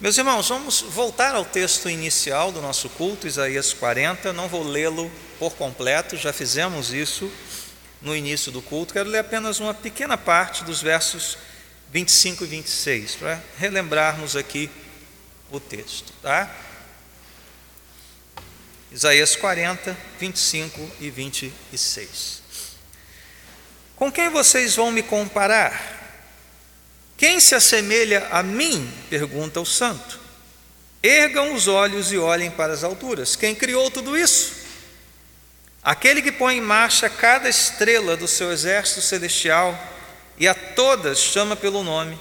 Meus irmãos, vamos voltar ao texto inicial do nosso culto, Isaías 40. Não vou lê-lo por completo, já fizemos isso no início do culto. Quero ler apenas uma pequena parte dos versos 25 e 26, para relembrarmos aqui o texto, tá? Isaías 40, 25 e 26. Com quem vocês vão me comparar? Quem se assemelha a mim? pergunta o santo. Ergam os olhos e olhem para as alturas. Quem criou tudo isso? Aquele que põe em marcha cada estrela do seu exército celestial e a todas chama pelo nome.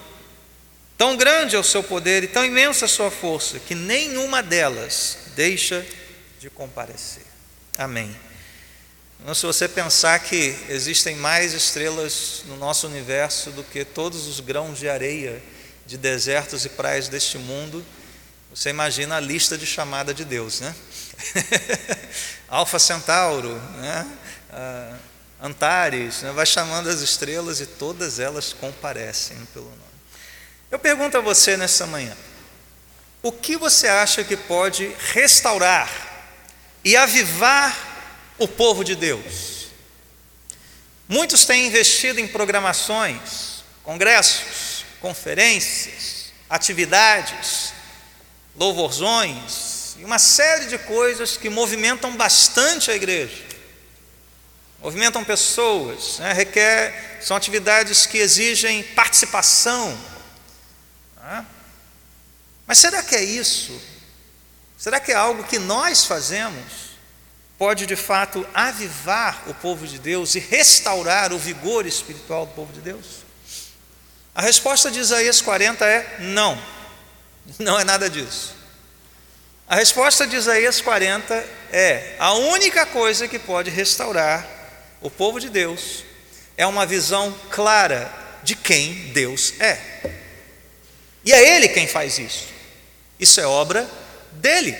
Tão grande é o seu poder e tão imensa a sua força que nenhuma delas deixa de comparecer. Amém. Então, se você pensar que existem mais estrelas no nosso universo do que todos os grãos de areia de desertos e praias deste mundo, você imagina a lista de chamada de Deus, né? Alfa Centauro, né? Uh, Antares, né? vai chamando as estrelas e todas elas comparecem pelo nome. Eu pergunto a você nessa manhã: o que você acha que pode restaurar e avivar o povo de Deus. Muitos têm investido em programações, congressos, conferências, atividades, louvorzões e uma série de coisas que movimentam bastante a igreja. Movimentam pessoas, né? requer, são atividades que exigem participação. Né? Mas será que é isso? Será que é algo que nós fazemos? Pode de fato avivar o povo de Deus e restaurar o vigor espiritual do povo de Deus? A resposta de Isaías 40 é não, não é nada disso. A resposta de Isaías 40 é: a única coisa que pode restaurar o povo de Deus é uma visão clara de quem Deus é. E é Ele quem faz isso. Isso é obra dele.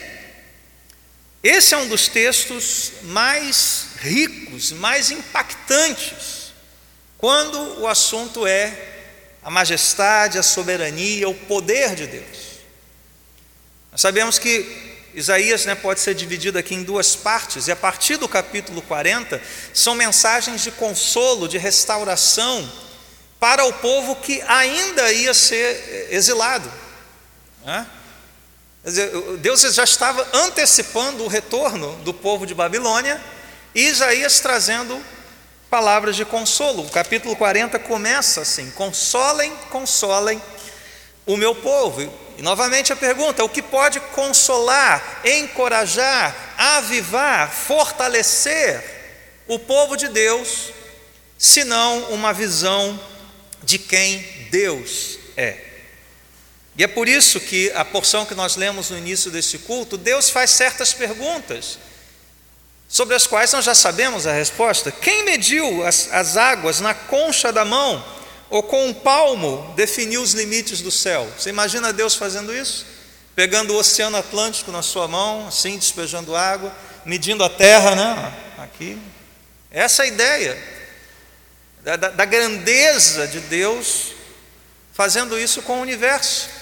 Esse é um dos textos mais ricos, mais impactantes, quando o assunto é a majestade, a soberania, o poder de Deus. Nós sabemos que Isaías né, pode ser dividido aqui em duas partes, e a partir do capítulo 40 são mensagens de consolo, de restauração para o povo que ainda ia ser exilado. Né? Deus já estava antecipando o retorno do povo de Babilônia e Isaías trazendo palavras de consolo. O capítulo 40 começa assim: Consolem, consolem o meu povo. E novamente a pergunta: o que pode consolar, encorajar, avivar, fortalecer o povo de Deus, senão uma visão de quem Deus é? E é por isso que a porção que nós lemos no início desse culto, Deus faz certas perguntas, sobre as quais nós já sabemos a resposta. Quem mediu as, as águas na concha da mão, ou com um palmo definiu os limites do céu? Você imagina Deus fazendo isso? Pegando o Oceano Atlântico na sua mão, assim, despejando água, medindo a terra, né? Aqui. Essa é a ideia da, da, da grandeza de Deus fazendo isso com o universo.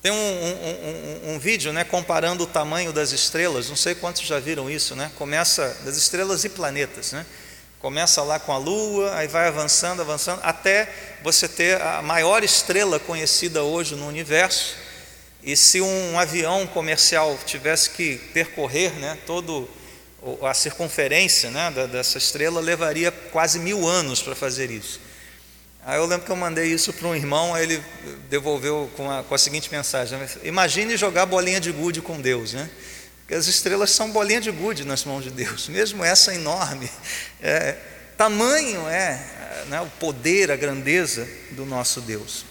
Tem um, um, um, um, vídeo né, comparando o tamanho das estrelas, não sei quantos já viram isso, né? Começa das estrelas e planetas, né? Começa lá com a Lua, aí vai avançando, avançando, até você ter a maior estrela conhecida hoje no universo. E se um avião comercial tivesse que percorrer né, toda a circunferência né, dessa estrela, levaria quase mil anos para fazer isso. Aí eu lembro que eu mandei isso para um irmão, aí ele devolveu com a, com a seguinte mensagem: né? Imagine jogar bolinha de gude com Deus, né? Porque as estrelas são bolinha de gude nas mãos de Deus, mesmo essa enorme. É, tamanho é né, o poder, a grandeza do nosso Deus.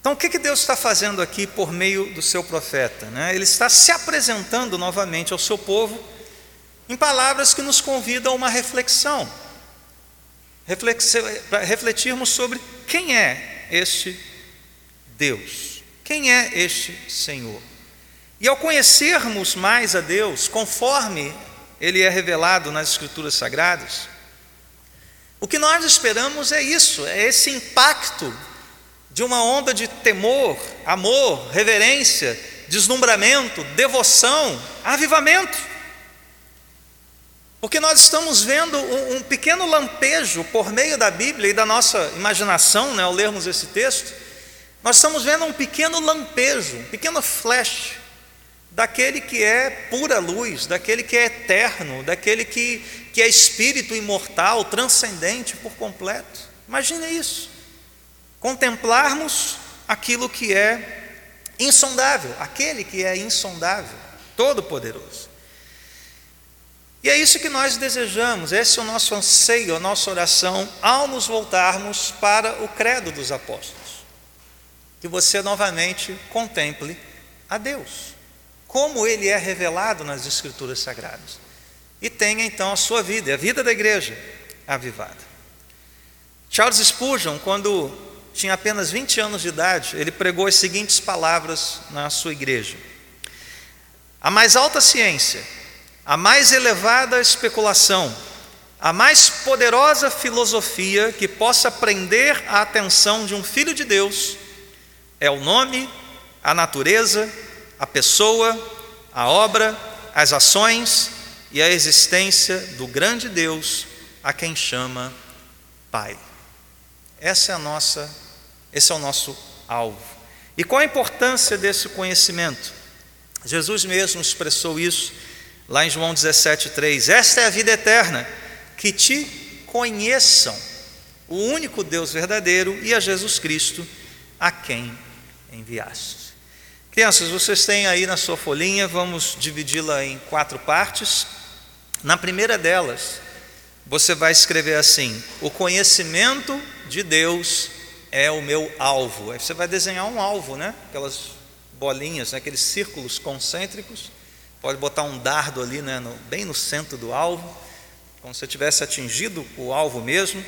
Então, o que, que Deus está fazendo aqui por meio do seu profeta? Né? Ele está se apresentando novamente ao seu povo em palavras que nos convidam a uma reflexão refletirmos sobre quem é este Deus, quem é este Senhor. E ao conhecermos mais a Deus, conforme Ele é revelado nas Escrituras Sagradas, o que nós esperamos é isso, é esse impacto de uma onda de temor, amor, reverência, deslumbramento, devoção, avivamento. Porque nós estamos vendo um, um, pequeno lampejo por meio da Bíblia e da nossa imaginação, né, ao lermos esse texto, nós estamos vendo um pequeno lampejo, um pequeno flash daquele que é pura luz, daquele que é eterno, daquele que, que é espírito imortal, transcendente por completo. Imagine isso. Contemplarmos aquilo que é insondável, aquele que é insondável, todo-poderoso. E é isso que nós desejamos, esse é o nosso anseio, a nossa oração ao nos voltarmos para o credo dos apóstolos. Que você novamente contemple a Deus como ele é revelado nas Escrituras Sagradas. E tenha então a sua vida, a vida da igreja avivada. Charles Spurgeon, quando tinha apenas 20 anos de idade, ele pregou as seguintes palavras na sua igreja: A mais alta ciência, a mais elevada especulação, a mais poderosa filosofia que possa prender a atenção de um filho de Deus é o nome, a natureza, a pessoa, a obra, as ações e a existência do grande Deus a quem chama Pai. Essa é a nossa, esse é o nosso alvo. E qual a importância desse conhecimento? Jesus mesmo expressou isso lá em João 17:3. Esta é a vida eterna, que te conheçam, o único Deus verdadeiro e a Jesus Cristo, a quem enviaste. Crianças, vocês têm aí na sua folhinha, vamos dividi-la em quatro partes. Na primeira delas, você vai escrever assim: O conhecimento de Deus é o meu alvo. Aí você vai desenhar um alvo, né? Aquelas bolinhas, né? aqueles círculos concêntricos. Pode botar um dardo ali, né? No, bem no centro do alvo, como se tivesse atingido o alvo mesmo.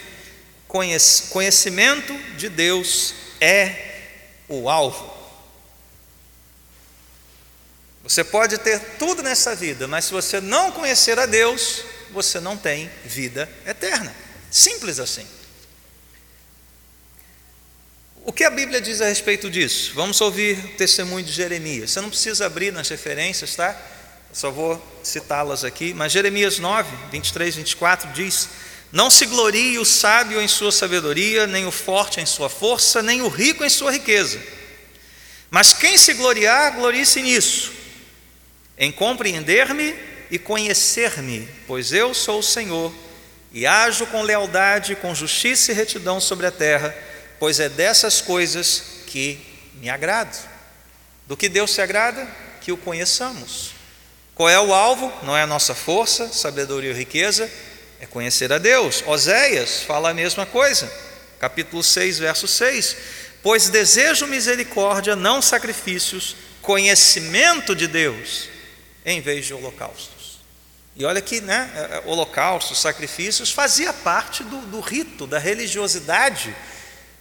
Conhecimento de Deus é o alvo. Você pode ter tudo nessa vida, mas se você não conhecer a Deus, você não tem vida eterna. Simples assim. O que a Bíblia diz a respeito disso? Vamos ouvir o testemunho de Jeremias. Você não precisa abrir nas referências, tá? Só vou citá-las aqui. Mas Jeremias 9, 23, 24 diz: Não se glorie o sábio em sua sabedoria, nem o forte em sua força, nem o rico em sua riqueza. Mas quem se gloriar, glorie-se nisso em compreender-me e conhecer-me, pois eu sou o Senhor, e ajo com lealdade, com justiça e retidão sobre a terra, pois é dessas coisas que me agrado. Do que Deus se agrada? Que o conheçamos. Qual é o alvo? Não é a nossa força, sabedoria ou riqueza, é conhecer a Deus. Oséias fala a mesma coisa, capítulo 6, verso 6. Pois desejo misericórdia, não sacrifícios, conhecimento de Deus em vez de holocaustos. E olha que né, é, é, holocaustos, sacrifícios, fazia parte do, do rito, da religiosidade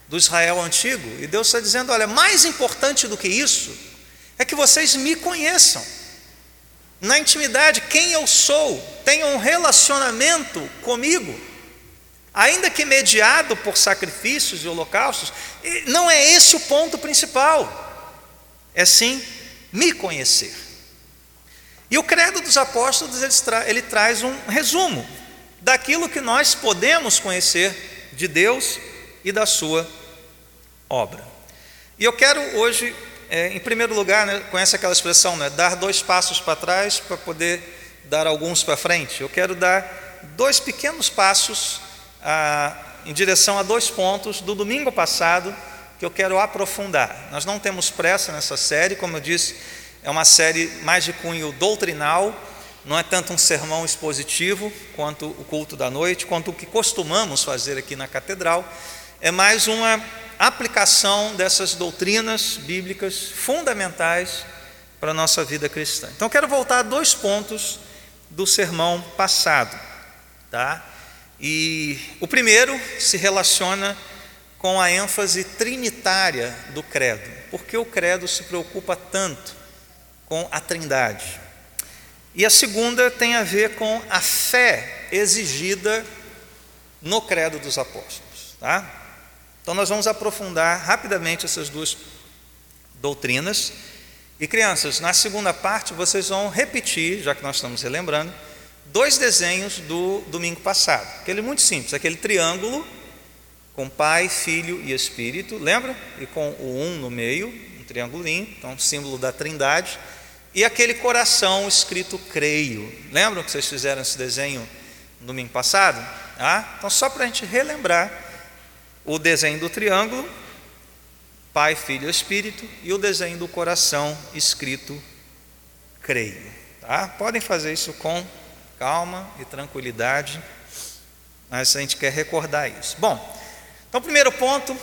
do Israel antigo. E Deus está dizendo: olha, mais importante do que isso é que vocês me conheçam. Na intimidade, quem eu sou, tenham um relacionamento comigo, ainda que mediado por sacrifícios e holocaustos, não é esse o ponto principal, é sim me conhecer. E o credo dos apóstolos ele, tra ele traz um resumo daquilo que nós podemos conhecer de Deus e da sua obra. E eu quero hoje, é, em primeiro lugar, né, conhece aquela expressão, né, dar dois passos para trás para poder dar alguns para frente. Eu quero dar dois pequenos passos ah, em direção a dois pontos do domingo passado que eu quero aprofundar. Nós não temos pressa nessa série, como eu disse, é uma série mais de cunho doutrinal, não é tanto um sermão expositivo quanto o culto da noite, quanto o que costumamos fazer aqui na catedral, é mais uma aplicação dessas doutrinas bíblicas fundamentais para a nossa vida cristã. Então, quero voltar a dois pontos do sermão passado, tá? E o primeiro se relaciona com a ênfase trinitária do credo. Por que o credo se preocupa tanto com a Trindade. E a segunda tem a ver com a fé exigida no credo dos apóstolos. Tá? Então nós vamos aprofundar rapidamente essas duas doutrinas. E crianças, na segunda parte vocês vão repetir, já que nós estamos relembrando, dois desenhos do domingo passado. Aquele muito simples, aquele triângulo com Pai, Filho e Espírito, lembra? E com o um no meio, um triangulinho, então símbolo da Trindade. E aquele coração escrito creio. Lembram que vocês fizeram esse desenho no domingo passado? Ah, então, só para a gente relembrar o desenho do triângulo, Pai, Filho e Espírito, e o desenho do coração escrito creio. Tá? Podem fazer isso com calma e tranquilidade, mas a gente quer recordar isso. Bom, então, primeiro ponto,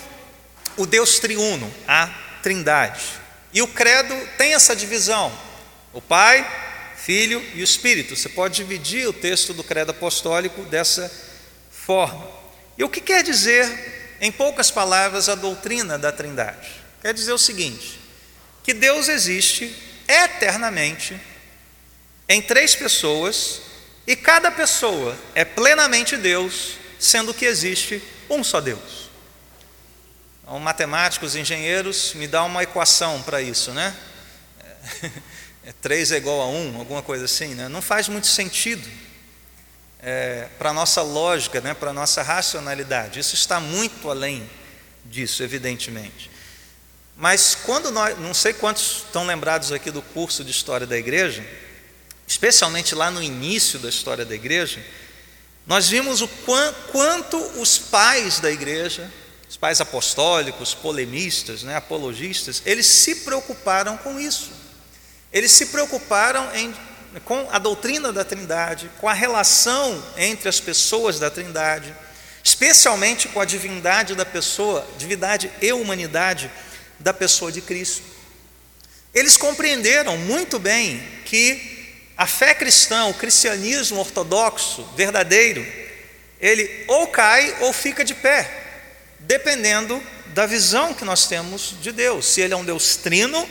o Deus triuno, a Trindade. E o credo tem essa divisão: o Pai, Filho e o Espírito. Você pode dividir o texto do credo apostólico dessa forma. E o que quer dizer, em poucas palavras, a doutrina da Trindade? Quer dizer o seguinte: que Deus existe eternamente em três pessoas e cada pessoa é plenamente Deus, sendo que existe um só Deus. Então, matemáticos, engenheiros, me dá uma equação para isso, né? É, 3 é igual a 1, alguma coisa assim, né? Não faz muito sentido é, para a nossa lógica, né? para a nossa racionalidade. Isso está muito além disso, evidentemente. Mas quando nós, não sei quantos estão lembrados aqui do curso de História da Igreja, especialmente lá no início da história da igreja, nós vimos o quanto os pais da igreja, os pais apostólicos, polemistas, né, apologistas, eles se preocuparam com isso. Eles se preocuparam em, com a doutrina da Trindade, com a relação entre as pessoas da Trindade, especialmente com a divindade da pessoa, divindade e humanidade da pessoa de Cristo. Eles compreenderam muito bem que a fé cristã, o cristianismo ortodoxo, verdadeiro, ele ou cai ou fica de pé, dependendo da visão que nós temos de Deus. Se ele é um Deus trino,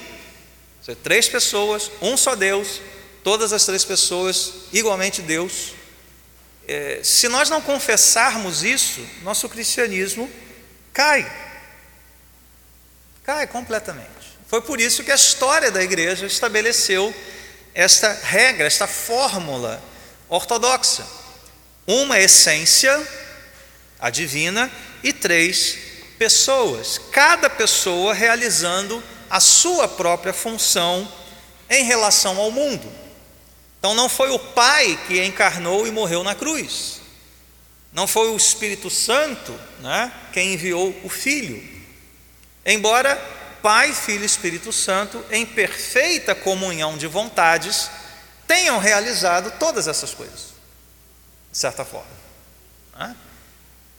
se três pessoas, um só Deus, todas as três pessoas igualmente Deus. É, se nós não confessarmos isso, nosso cristianismo cai, cai completamente. Foi por isso que a história da igreja estabeleceu esta regra, esta fórmula ortodoxa. Uma essência, a divina, e três pessoas, cada pessoa realizando a sua própria função em relação ao mundo. Então não foi o Pai que encarnou e morreu na cruz. Não foi o Espírito Santo né, quem enviou o Filho. Embora Pai, Filho e Espírito Santo, em perfeita comunhão de vontades, tenham realizado todas essas coisas, de certa forma.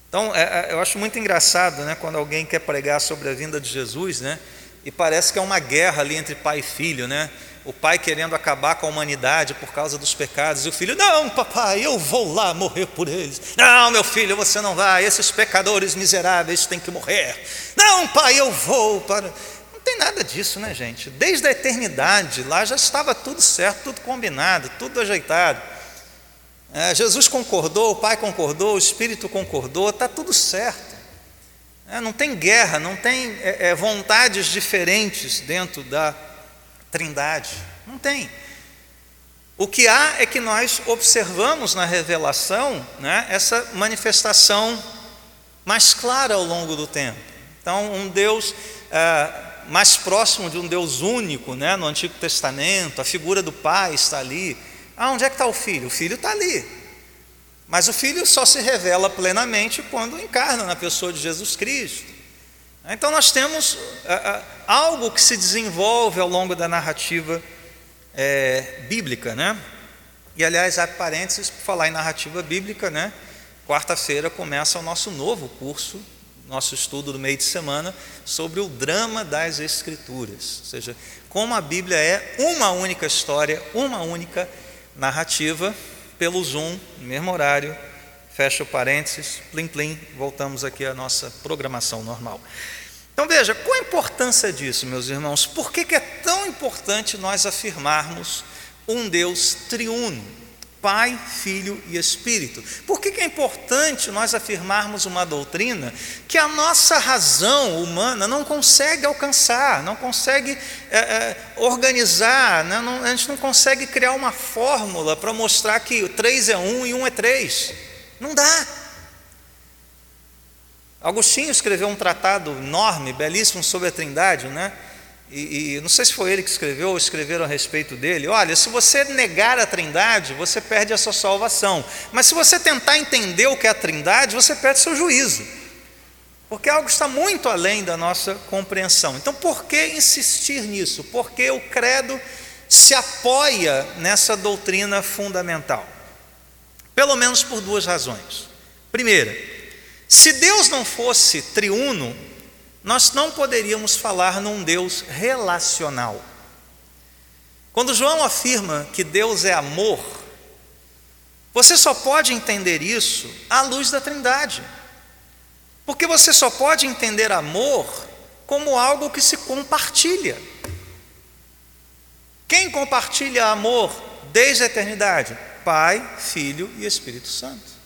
Então, é, é, eu acho muito engraçado né, quando alguém quer pregar sobre a vinda de Jesus, né, e parece que é uma guerra ali entre pai e filho, né? O pai querendo acabar com a humanidade por causa dos pecados, e o filho, não, papai, eu vou lá morrer por eles. Não, meu filho, você não vai, esses pecadores miseráveis têm que morrer. Não, pai, eu vou para tem nada disso, né, gente? Desde a eternidade, lá já estava tudo certo, tudo combinado, tudo ajeitado. É, Jesus concordou, o Pai concordou, o Espírito concordou, está tudo certo. É, não tem guerra, não tem é, é, vontades diferentes dentro da Trindade. Não tem. O que há é que nós observamos na revelação né, essa manifestação mais clara ao longo do tempo. Então, um Deus ah, mais próximo de um Deus único, né, no Antigo Testamento, a figura do Pai está ali. Ah, onde é que está o Filho? O Filho está ali. Mas o Filho só se revela plenamente quando encarna na pessoa de Jesus Cristo. Então nós temos algo que se desenvolve ao longo da narrativa é, bíblica, né? E aliás, há parênteses por falar em narrativa bíblica, né? Quarta-feira começa o nosso novo curso nosso estudo do meio de semana sobre o drama das Escrituras, ou seja, como a Bíblia é uma única história, uma única narrativa, pelo Zoom, no mesmo horário, fecha o parênteses, plim plim, voltamos aqui à nossa programação normal. Então veja, qual a importância disso, meus irmãos? Por que, que é tão importante nós afirmarmos um Deus triuno? Pai, Filho e Espírito. Por que, que é importante nós afirmarmos uma doutrina que a nossa razão humana não consegue alcançar, não consegue é, é, organizar, né? não, a gente não consegue criar uma fórmula para mostrar que três é um e um é três? Não dá. Agostinho escreveu um tratado enorme, belíssimo sobre a Trindade, né? E, e, não sei se foi ele que escreveu ou escreveram a respeito dele. Olha, se você negar a Trindade, você perde a sua salvação. Mas se você tentar entender o que é a Trindade, você perde seu juízo. Porque algo está muito além da nossa compreensão. Então, por que insistir nisso? Porque o credo se apoia nessa doutrina fundamental. Pelo menos por duas razões. Primeira, se Deus não fosse triuno, nós não poderíamos falar num Deus relacional. Quando João afirma que Deus é amor, você só pode entender isso à luz da Trindade. Porque você só pode entender amor como algo que se compartilha. Quem compartilha amor desde a eternidade? Pai, Filho e Espírito Santo.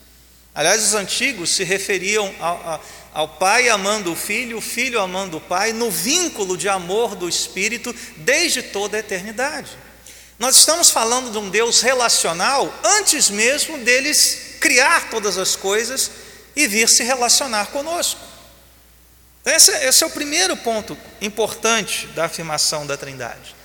Aliás, os antigos se referiam a, a ao Pai amando o Filho, o Filho amando o Pai, no vínculo de amor do Espírito desde toda a eternidade. Nós estamos falando de um Deus relacional antes mesmo deles criar todas as coisas e vir se relacionar conosco. Esse, esse é o primeiro ponto importante da afirmação da Trindade.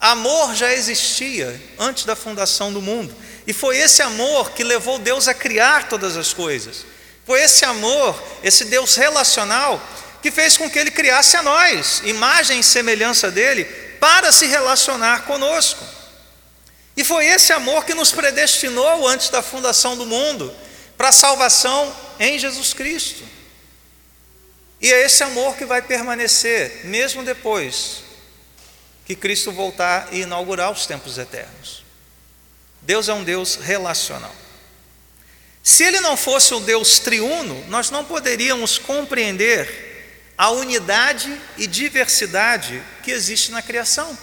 Amor já existia antes da fundação do mundo, e foi esse amor que levou Deus a criar todas as coisas. Foi esse amor, esse Deus relacional, que fez com que ele criasse a nós, imagem e semelhança dele, para se relacionar conosco. E foi esse amor que nos predestinou antes da fundação do mundo para a salvação em Jesus Cristo. E é esse amor que vai permanecer mesmo depois que Cristo voltar e inaugurar os tempos eternos. Deus é um Deus relacional. Se ele não fosse o Deus triuno, nós não poderíamos compreender a unidade e diversidade que existe na criação.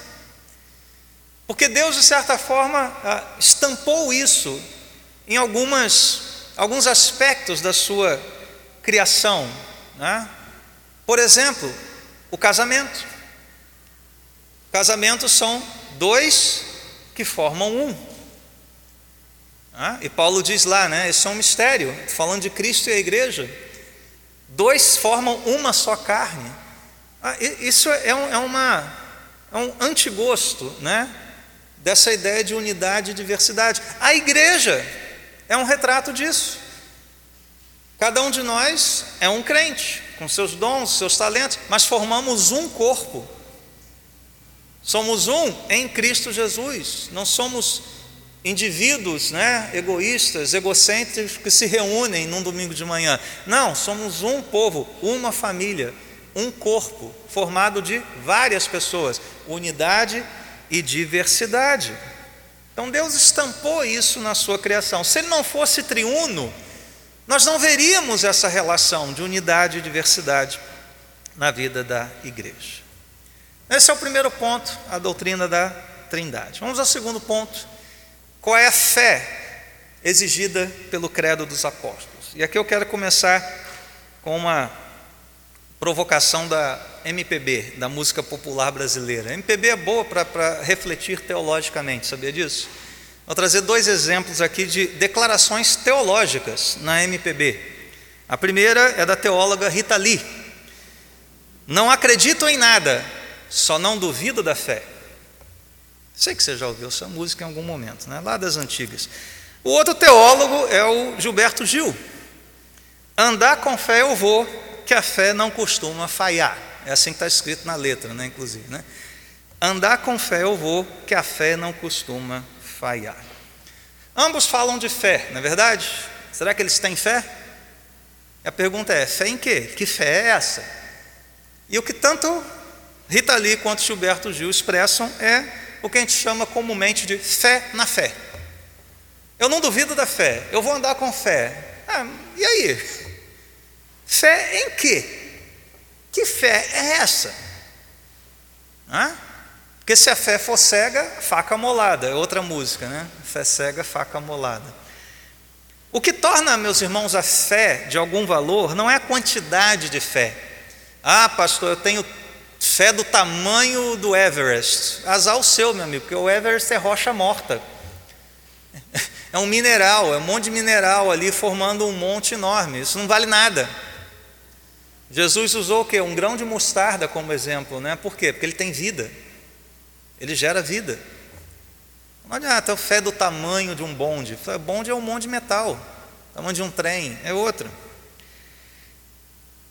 Porque Deus, de certa forma, ah, estampou isso em algumas, alguns aspectos da sua criação. Né? Por exemplo, o casamento. Casamentos são dois que formam um. Ah, e Paulo diz lá, né? Isso é um mistério, falando de Cristo e a igreja. Dois formam uma só carne. Ah, isso é, um, é, uma, é um antigosto, né? Dessa ideia de unidade e diversidade. A igreja é um retrato disso. Cada um de nós é um crente, com seus dons, seus talentos, mas formamos um corpo. Somos um em Cristo Jesus. Não somos indivíduos né, egoístas, egocêntricos que se reúnem num domingo de manhã. Não, somos um povo, uma família, um corpo formado de várias pessoas, unidade e diversidade. Então Deus estampou isso na sua criação. Se ele não fosse triuno, nós não veríamos essa relação de unidade e diversidade na vida da igreja. Esse é o primeiro ponto, a doutrina da Trindade. Vamos ao segundo ponto qual é a fé exigida pelo credo dos apóstolos? E aqui eu quero começar com uma provocação da MPB, da música popular brasileira. A MPB é boa para refletir teologicamente, sabia disso? Vou trazer dois exemplos aqui de declarações teológicas na MPB. A primeira é da teóloga Rita Lee. Não acredito em nada, só não duvido da fé. Sei que você já ouviu essa música em algum momento, né? lá das antigas. O outro teólogo é o Gilberto Gil. Andar com fé eu vou, que a fé não costuma falhar. É assim que está escrito na letra, né, inclusive. Né? Andar com fé eu vou, que a fé não costuma falhar. Ambos falam de fé, não é verdade? Será que eles têm fé? A pergunta é: fé em quê? Que fé é essa? E o que tanto Rita Lee quanto Gilberto Gil expressam é o que a gente chama comumente de fé na fé. Eu não duvido da fé, eu vou andar com fé. Ah, e aí? Fé em quê? Que fé é essa? Porque se a fé for cega, faca molada, é outra música, né? Fé cega, faca molada. O que torna, meus irmãos, a fé de algum valor não é a quantidade de fé. Ah, pastor, eu tenho fé do tamanho do Everest. Azar o seu, meu amigo, porque o Everest é rocha morta. É um mineral, é um monte de mineral ali formando um monte enorme. Isso não vale nada. Jesus usou o quê? Um grão de mostarda como exemplo, né? Por quê? Porque ele tem vida. Ele gera vida. Não adianta a fé do tamanho de um bonde. Bonde é um monte de metal. Tamanho de um trem é outro.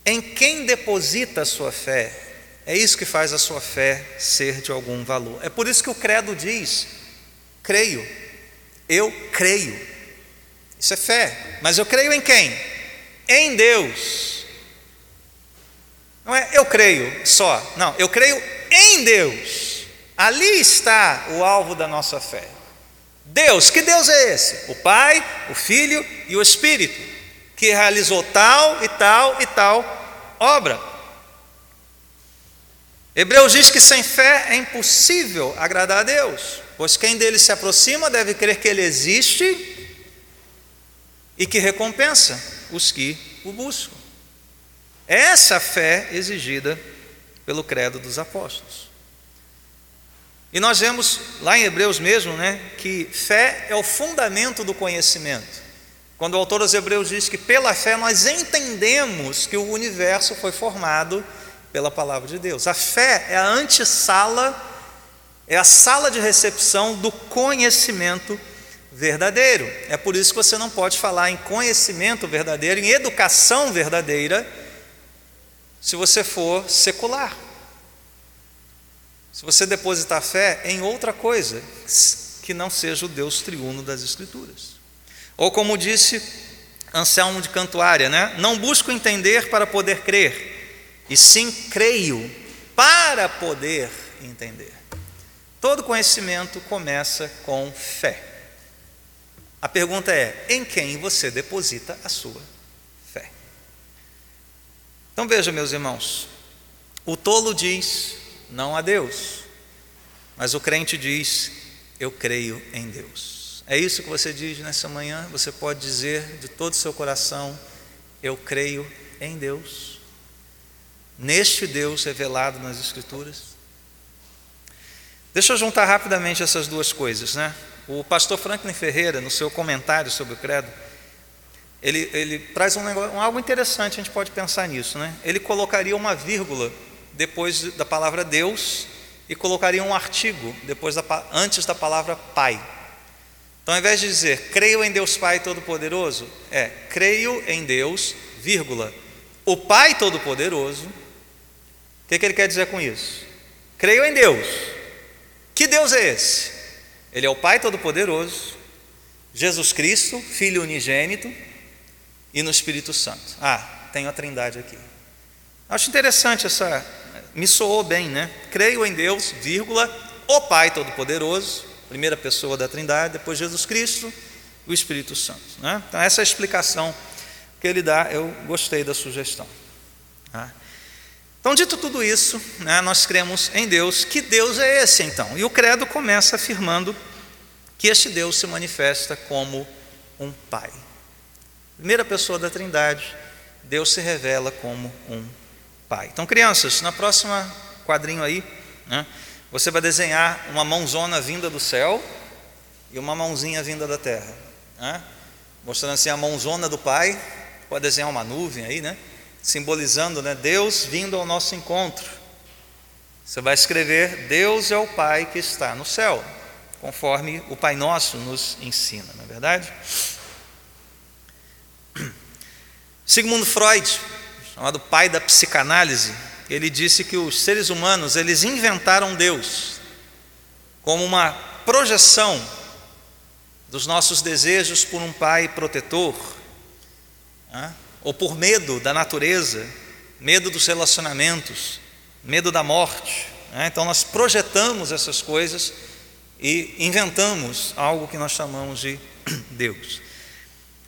Em quem deposita a sua fé, é isso que faz a sua fé ser de algum valor. É por isso que o credo diz: creio, eu creio. Isso é fé. Mas eu creio em quem? Em Deus. Não é eu creio só. Não, eu creio em Deus. Ali está o alvo da nossa fé. Deus, que Deus é esse? O Pai, o Filho e o Espírito, que realizou tal e tal e tal obra. Hebreus diz que sem fé é impossível agradar a Deus, pois quem dele se aproxima deve crer que ele existe e que recompensa os que o buscam. Essa é a fé exigida pelo credo dos apóstolos. E nós vemos lá em Hebreus mesmo, né, que fé é o fundamento do conhecimento. Quando o autor dos Hebreus diz que pela fé nós entendemos que o universo foi formado pela palavra de Deus. A fé é a antessala, é a sala de recepção do conhecimento verdadeiro. É por isso que você não pode falar em conhecimento verdadeiro, em educação verdadeira, se você for secular. Se você depositar fé em outra coisa que não seja o Deus triuno das Escrituras. Ou como disse Anselmo de Cantuária, né? Não busco entender para poder crer, e sim creio para poder entender. Todo conhecimento começa com fé. A pergunta é: em quem você deposita a sua fé? Então veja, meus irmãos, o tolo diz: não a Deus. Mas o crente diz: Eu creio em Deus. É isso que você diz nessa manhã? Você pode dizer de todo o seu coração: Eu creio em Deus. Neste Deus revelado nas Escrituras. Deixa eu juntar rapidamente essas duas coisas, né? O pastor Franklin Ferreira, no seu comentário sobre o credo, ele, ele traz um, negócio, algo interessante, a gente pode pensar nisso, né? Ele colocaria uma vírgula depois da palavra Deus e colocaria um artigo depois da, antes da palavra Pai. Então, ao invés de dizer creio em Deus Pai Todo-Poderoso, é creio em Deus, vírgula, o Pai Todo-Poderoso. O que, que ele quer dizer com isso? Creio em Deus. Que Deus é esse? Ele é o Pai Todo-Poderoso, Jesus Cristo, Filho unigênito, e no Espírito Santo. Ah, tenho a trindade aqui. Acho interessante essa, me soou bem, né? Creio em Deus, vírgula, o Pai Todo-Poderoso, primeira pessoa da Trindade, depois Jesus Cristo, o Espírito Santo. Né? Então, essa é a explicação que ele dá, eu gostei da sugestão. Tá? Então, dito tudo isso, né, nós cremos em Deus. Que Deus é esse então? E o credo começa afirmando que este Deus se manifesta como um Pai. Primeira pessoa da Trindade, Deus se revela como um Pai. Então, crianças, na próxima quadrinho aí, né, você vai desenhar uma mãozona vinda do céu e uma mãozinha vinda da terra. Né? Mostrando assim a mãozona do Pai, pode desenhar uma nuvem aí, né? Simbolizando né, Deus vindo ao nosso encontro. Você vai escrever: Deus é o Pai que está no céu, conforme o Pai Nosso nos ensina, não é verdade? Segundo Freud, chamado pai da psicanálise, ele disse que os seres humanos eles inventaram Deus como uma projeção dos nossos desejos por um pai protetor, né? Ou por medo da natureza, medo dos relacionamentos, medo da morte. Né? Então nós projetamos essas coisas e inventamos algo que nós chamamos de Deus.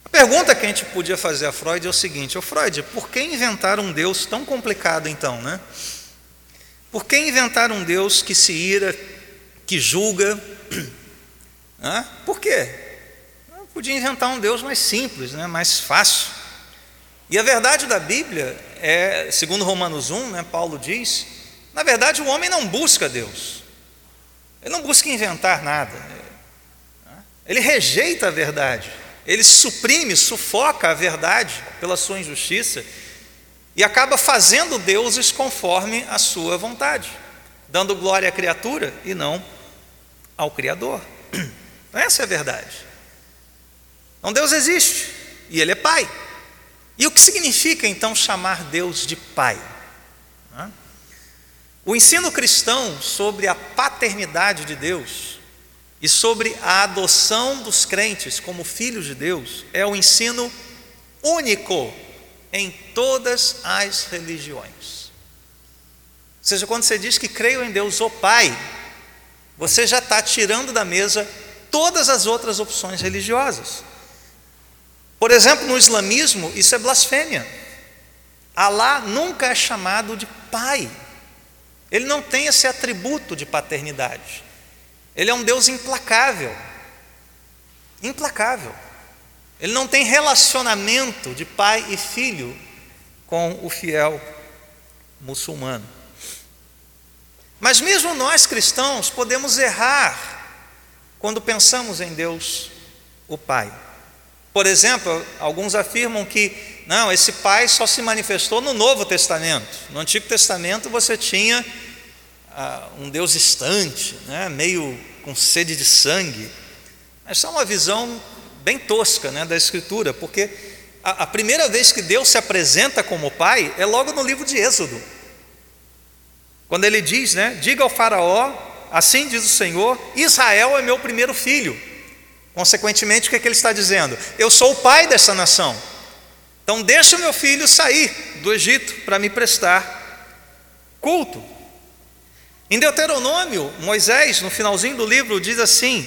A pergunta que a gente podia fazer a Freud é o seguinte: o Freud, por que inventar um Deus tão complicado então, né? Por que inventar um Deus que se ira que julga. Por quê? Eu podia inventar um Deus mais simples, né? mais fácil. E a verdade da Bíblia é, segundo Romanos 1, né, Paulo diz, na verdade o homem não busca Deus. Ele não busca inventar nada. Ele rejeita a verdade. Ele suprime, sufoca a verdade pela sua injustiça e acaba fazendo deuses conforme a sua vontade, dando glória à criatura e não ao Criador. Essa é a verdade. Então Deus existe e Ele é Pai. E o que significa então chamar Deus de Pai? O ensino cristão sobre a paternidade de Deus e sobre a adoção dos crentes como filhos de Deus é o ensino único em todas as religiões. Ou seja, quando você diz que creio em Deus, o Pai, você já está tirando da mesa todas as outras opções religiosas. Por exemplo, no islamismo, isso é blasfêmia. Alá nunca é chamado de pai. Ele não tem esse atributo de paternidade. Ele é um Deus implacável. Implacável. Ele não tem relacionamento de pai e filho com o fiel muçulmano. Mas mesmo nós cristãos podemos errar quando pensamos em Deus, o Pai. Por exemplo, alguns afirmam que não, esse Pai só se manifestou no Novo Testamento. No Antigo Testamento você tinha ah, um Deus distante, né, meio com sede de sangue. Essa é uma visão bem tosca né, da Escritura, porque a, a primeira vez que Deus se apresenta como Pai é logo no livro de Êxodo. Quando ele diz, né, diga ao Faraó, assim diz o Senhor, Israel é meu primeiro filho. Consequentemente, o que, é que ele está dizendo? Eu sou o pai dessa nação. Então, deixa o meu filho sair do Egito para me prestar culto. Em Deuteronômio, Moisés, no finalzinho do livro, diz assim: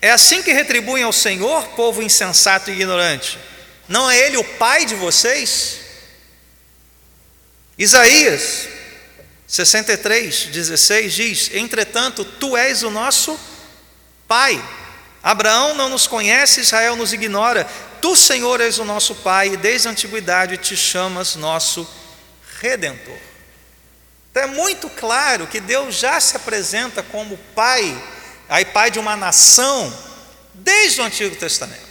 É assim que retribuem ao Senhor, povo insensato e ignorante. Não é Ele o Pai de vocês? Isaías 63, 16 diz: Entretanto, tu és o nosso Pai Abraão não nos conhece, Israel nos ignora. Tu, Senhor, és o nosso Pai, e desde a antiguidade te chamas nosso Redentor. Então é muito claro que Deus já se apresenta como Pai, aí Pai de uma nação, desde o Antigo Testamento.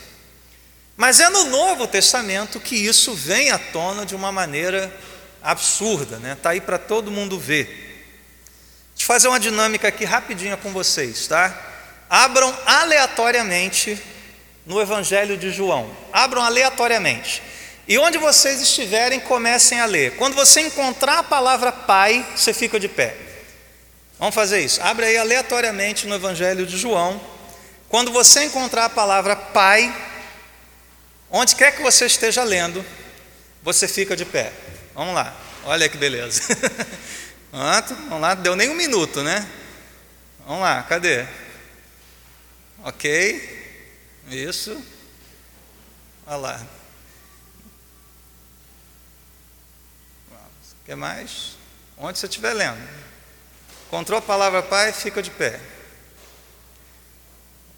Mas é no Novo Testamento que isso vem à tona de uma maneira absurda, né? Está aí para todo mundo ver. Deixa eu fazer uma dinâmica aqui rapidinha com vocês, tá? Abram aleatoriamente no Evangelho de João. Abram aleatoriamente. E onde vocês estiverem, comecem a ler. Quando você encontrar a palavra Pai, você fica de pé. Vamos fazer isso. Abre aí aleatoriamente no Evangelho de João. Quando você encontrar a palavra Pai, onde quer que você esteja lendo, você fica de pé. Vamos lá. Olha que beleza. Vamos lá, deu nem um minuto, né? Vamos lá, cadê? Ok? Isso. Olha lá. O que mais? Onde você estiver lendo. Encontrou a palavra Pai, fica de pé.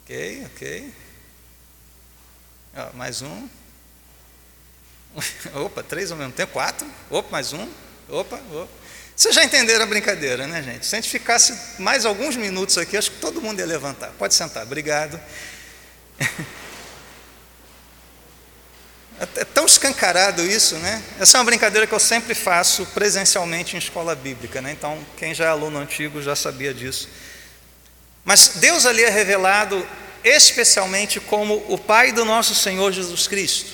Ok, ok. Ó, mais um. Opa, três ao mesmo tempo. Quatro. Opa, mais um. Opa, opa. Vocês já entenderam a brincadeira, né, gente? Se a gente ficasse mais alguns minutos aqui, acho que todo mundo ia levantar. Pode sentar, obrigado. É tão escancarado isso, né? Essa é uma brincadeira que eu sempre faço presencialmente em escola bíblica, né? Então, quem já é aluno antigo já sabia disso. Mas Deus ali é revelado especialmente como o Pai do nosso Senhor Jesus Cristo.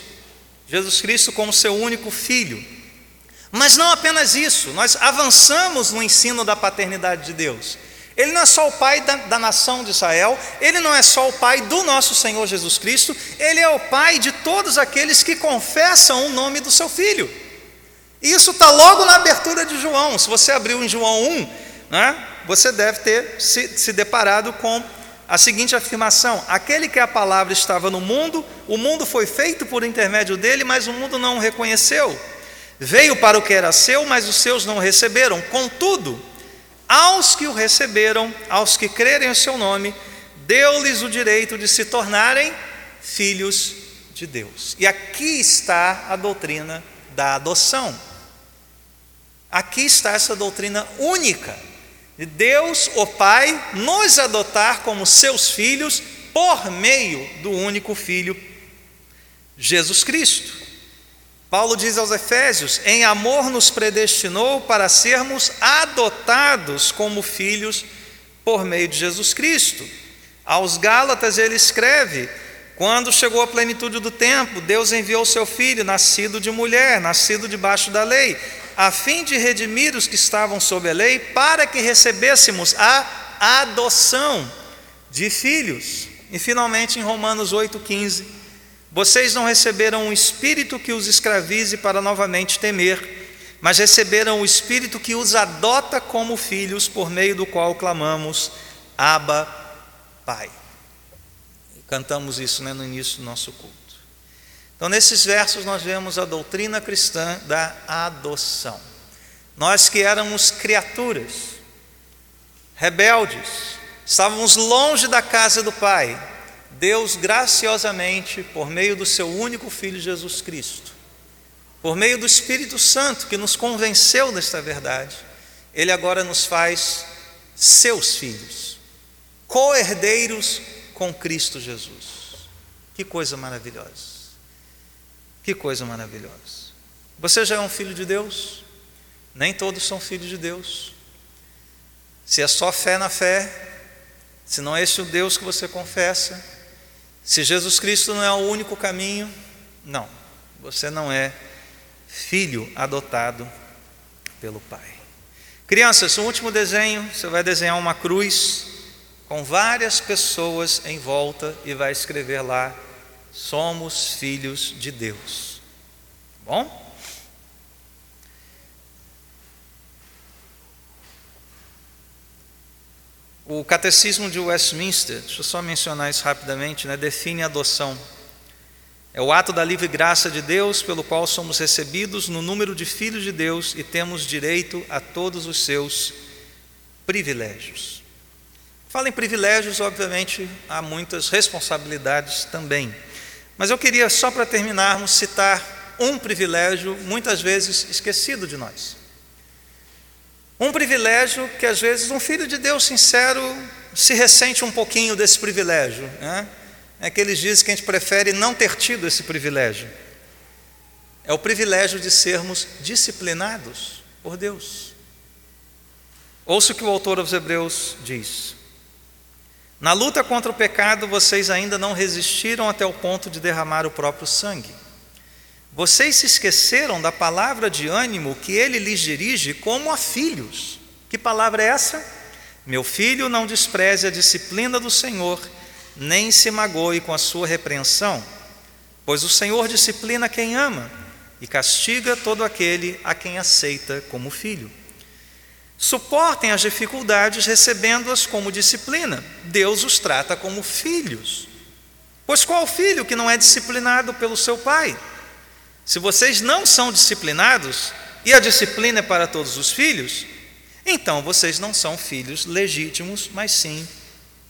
Jesus Cristo como seu único filho. Mas não apenas isso, nós avançamos no ensino da paternidade de Deus. Ele não é só o pai da, da, nação de Israel, ele não é só o pai do nosso Senhor Jesus Cristo, ele é o pai de todos aqueles que confessam o nome do seu filho. Isso está logo na abertura de João. Se você abriu em João 1, né, você deve ter se, se deparado com a seguinte afirmação: Aquele que a palavra estava no mundo, o mundo foi feito por intermédio dele, mas o mundo não o reconheceu. Veio para o que era seu, mas os seus não receberam. Contudo, Aos que o receberam, aos que crerem o seu nome, deu-lhes o direito de se tornarem filhos de Deus. E aqui está a doutrina da adoção. Aqui está essa doutrina única de Deus, o Pai, nos adotar como seus filhos por meio do único Filho, Jesus Cristo. Paulo diz aos Efésios: em amor nos predestinou para sermos adotados como filhos por meio de Jesus Cristo. Aos Gálatas ele escreve: quando chegou a plenitude do tempo, Deus enviou seu filho, nascido de mulher, nascido debaixo da lei, a fim de redimir os que estavam sob a lei, para que recebêssemos a adoção de filhos. E finalmente em Romanos 8,15, vocês não receberam um espírito que os escravize para novamente temer, mas receberam o espírito que os adota como filhos, por meio do qual clamamos, Abba, Pai. Cantamos isso né, no início do nosso culto. Então, nesses versos, nós vemos a doutrina cristã da adoção. Nós que éramos criaturas, rebeldes, estávamos longe da casa do Pai, Deus graciosamente, por meio do seu único Filho Jesus Cristo, por meio do Espírito Santo que nos convenceu desta verdade, Ele agora nos faz seus filhos, co-herdeiros com Cristo Jesus. Que coisa maravilhosa! Que coisa maravilhosa. Você já é um filho de Deus? Nem todos são filhos de Deus. Se é só fé na fé, se não é esse o Deus que você confessa, se Jesus Cristo não é o único caminho, não, você não é filho adotado pelo Pai. Crianças, o último desenho, você vai desenhar uma cruz com várias pessoas em volta e vai escrever lá somos filhos de Deus. Tá bom? O Catecismo de Westminster, deixa eu só mencionar isso rapidamente, né, define a adoção. É o ato da livre graça de Deus pelo qual somos recebidos no número de filhos de Deus e temos direito a todos os seus privilégios. Fala em privilégios, obviamente, há muitas responsabilidades também. Mas eu queria, só para terminarmos, citar um privilégio muitas vezes esquecido de nós. Um privilégio que às vezes um filho de Deus sincero se ressente um pouquinho desse privilégio. Né? É que eles dizem que a gente prefere não ter tido esse privilégio. É o privilégio de sermos disciplinados por Deus. Ouça o que o autor aos Hebreus diz. Na luta contra o pecado, vocês ainda não resistiram até o ponto de derramar o próprio sangue. Vocês se esqueceram da palavra de ânimo que ele lhes dirige como a filhos. Que palavra é essa? Meu filho, não despreze a disciplina do Senhor, nem se magoe com a sua repreensão, pois o Senhor disciplina quem ama e castiga todo aquele a quem aceita como filho. Suportem as dificuldades recebendo-as como disciplina. Deus os trata como filhos. Pois qual filho que não é disciplinado pelo seu pai? Se vocês não são disciplinados, e a disciplina é para todos os filhos, então vocês não são filhos legítimos, mas sim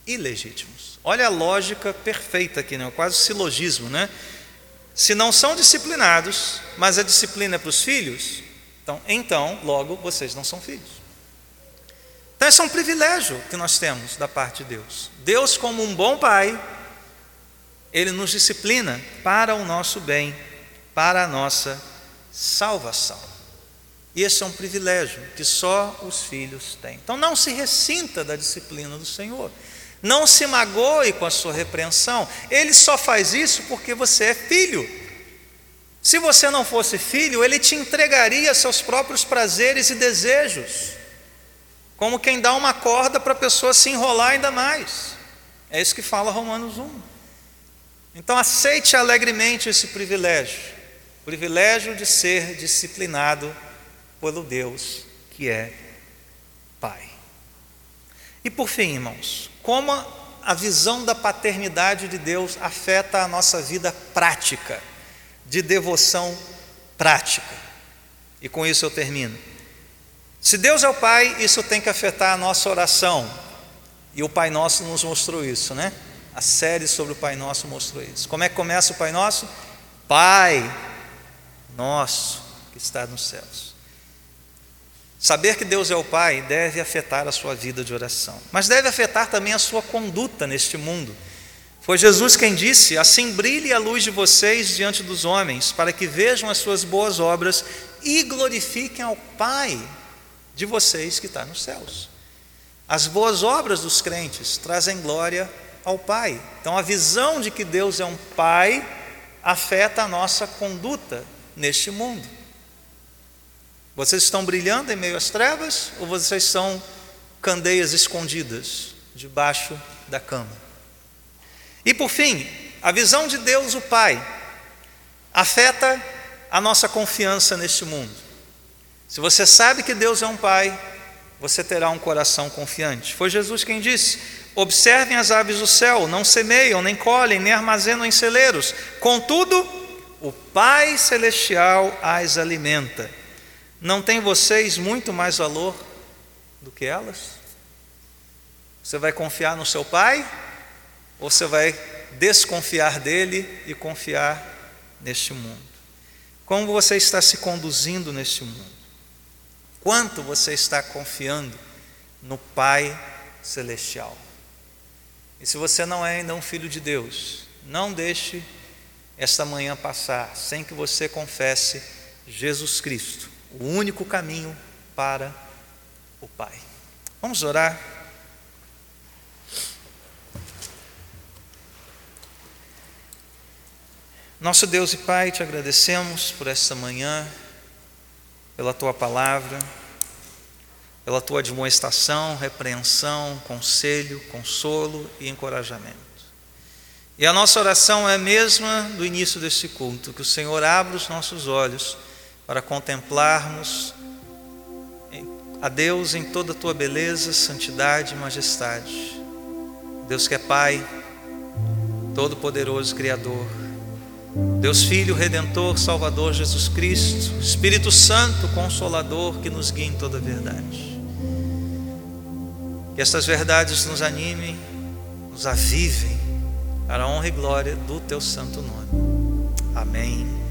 ilegítimos. Olha a lógica perfeita aqui, né? quase silogismo, né? Se não são disciplinados, mas a disciplina é para os filhos, então, então logo vocês não são filhos. Então, esse é um privilégio que nós temos da parte de Deus. Deus, como um bom pai, ele nos disciplina para o nosso bem, para a nossa salvação. E esse é um privilégio que só os filhos têm. Então, não se ressinta da disciplina do Senhor. Não se magoe com a sua repreensão. Ele só faz isso porque você é filho. Se você não fosse filho, ele te entregaria seus próprios prazeres e desejos como quem dá uma corda para a pessoa se enrolar ainda mais. É isso que fala Romanos 1. Então aceite alegremente esse privilégio, privilégio de ser disciplinado pelo Deus que é Pai. E por fim, irmãos, como a visão da paternidade de Deus afeta a nossa vida prática, de devoção prática. E com isso eu termino. Se Deus é o Pai, isso tem que afetar a nossa oração. E o Pai Nosso nos mostrou isso, né? A série sobre o Pai Nosso mostrou isso. Como é que começa o Pai Nosso? Pai Nosso que está nos céus. Saber que Deus é o Pai deve afetar a sua vida de oração, mas deve afetar também a sua conduta neste mundo. Foi Jesus quem disse: Assim brilhe a luz de vocês diante dos homens, para que vejam as suas boas obras e glorifiquem ao Pai de vocês que está nos céus. As boas obras dos crentes trazem glória ao Pai. Então, a visão de que Deus é um Pai afeta a nossa conduta neste mundo. Vocês estão brilhando em meio às trevas ou vocês são candeias escondidas debaixo da cama? E por fim, a visão de Deus, o Pai, afeta a nossa confiança neste mundo. Se você sabe que Deus é um Pai, você terá um coração confiante. Foi Jesus quem disse: Observem as aves do céu, não semeiam, nem colhem, nem armazenam em celeiros, contudo, o Pai Celestial as alimenta. Não tem vocês muito mais valor do que elas? Você vai confiar no seu pai? Ou você vai desconfiar dele e confiar neste mundo? Como você está se conduzindo neste mundo? Quanto você está confiando no Pai Celestial? E se você não é ainda um filho de Deus, não deixe esta manhã passar sem que você confesse Jesus Cristo o único caminho para o Pai. Vamos orar. Nosso Deus e Pai, te agradecemos por esta manhã, pela tua palavra, pela tua admoestação, repreensão, conselho, consolo e encorajamento. E a nossa oração é a mesma do início deste culto, que o Senhor abra os nossos olhos para contemplarmos a Deus em toda a tua beleza, santidade e majestade. Deus que é Pai, Todo-Poderoso Criador, Deus Filho, Redentor, Salvador Jesus Cristo, Espírito Santo, Consolador, que nos guia em toda a verdade. Que estas verdades nos animem, nos avivem, para a honra e glória do Teu santo nome. Amém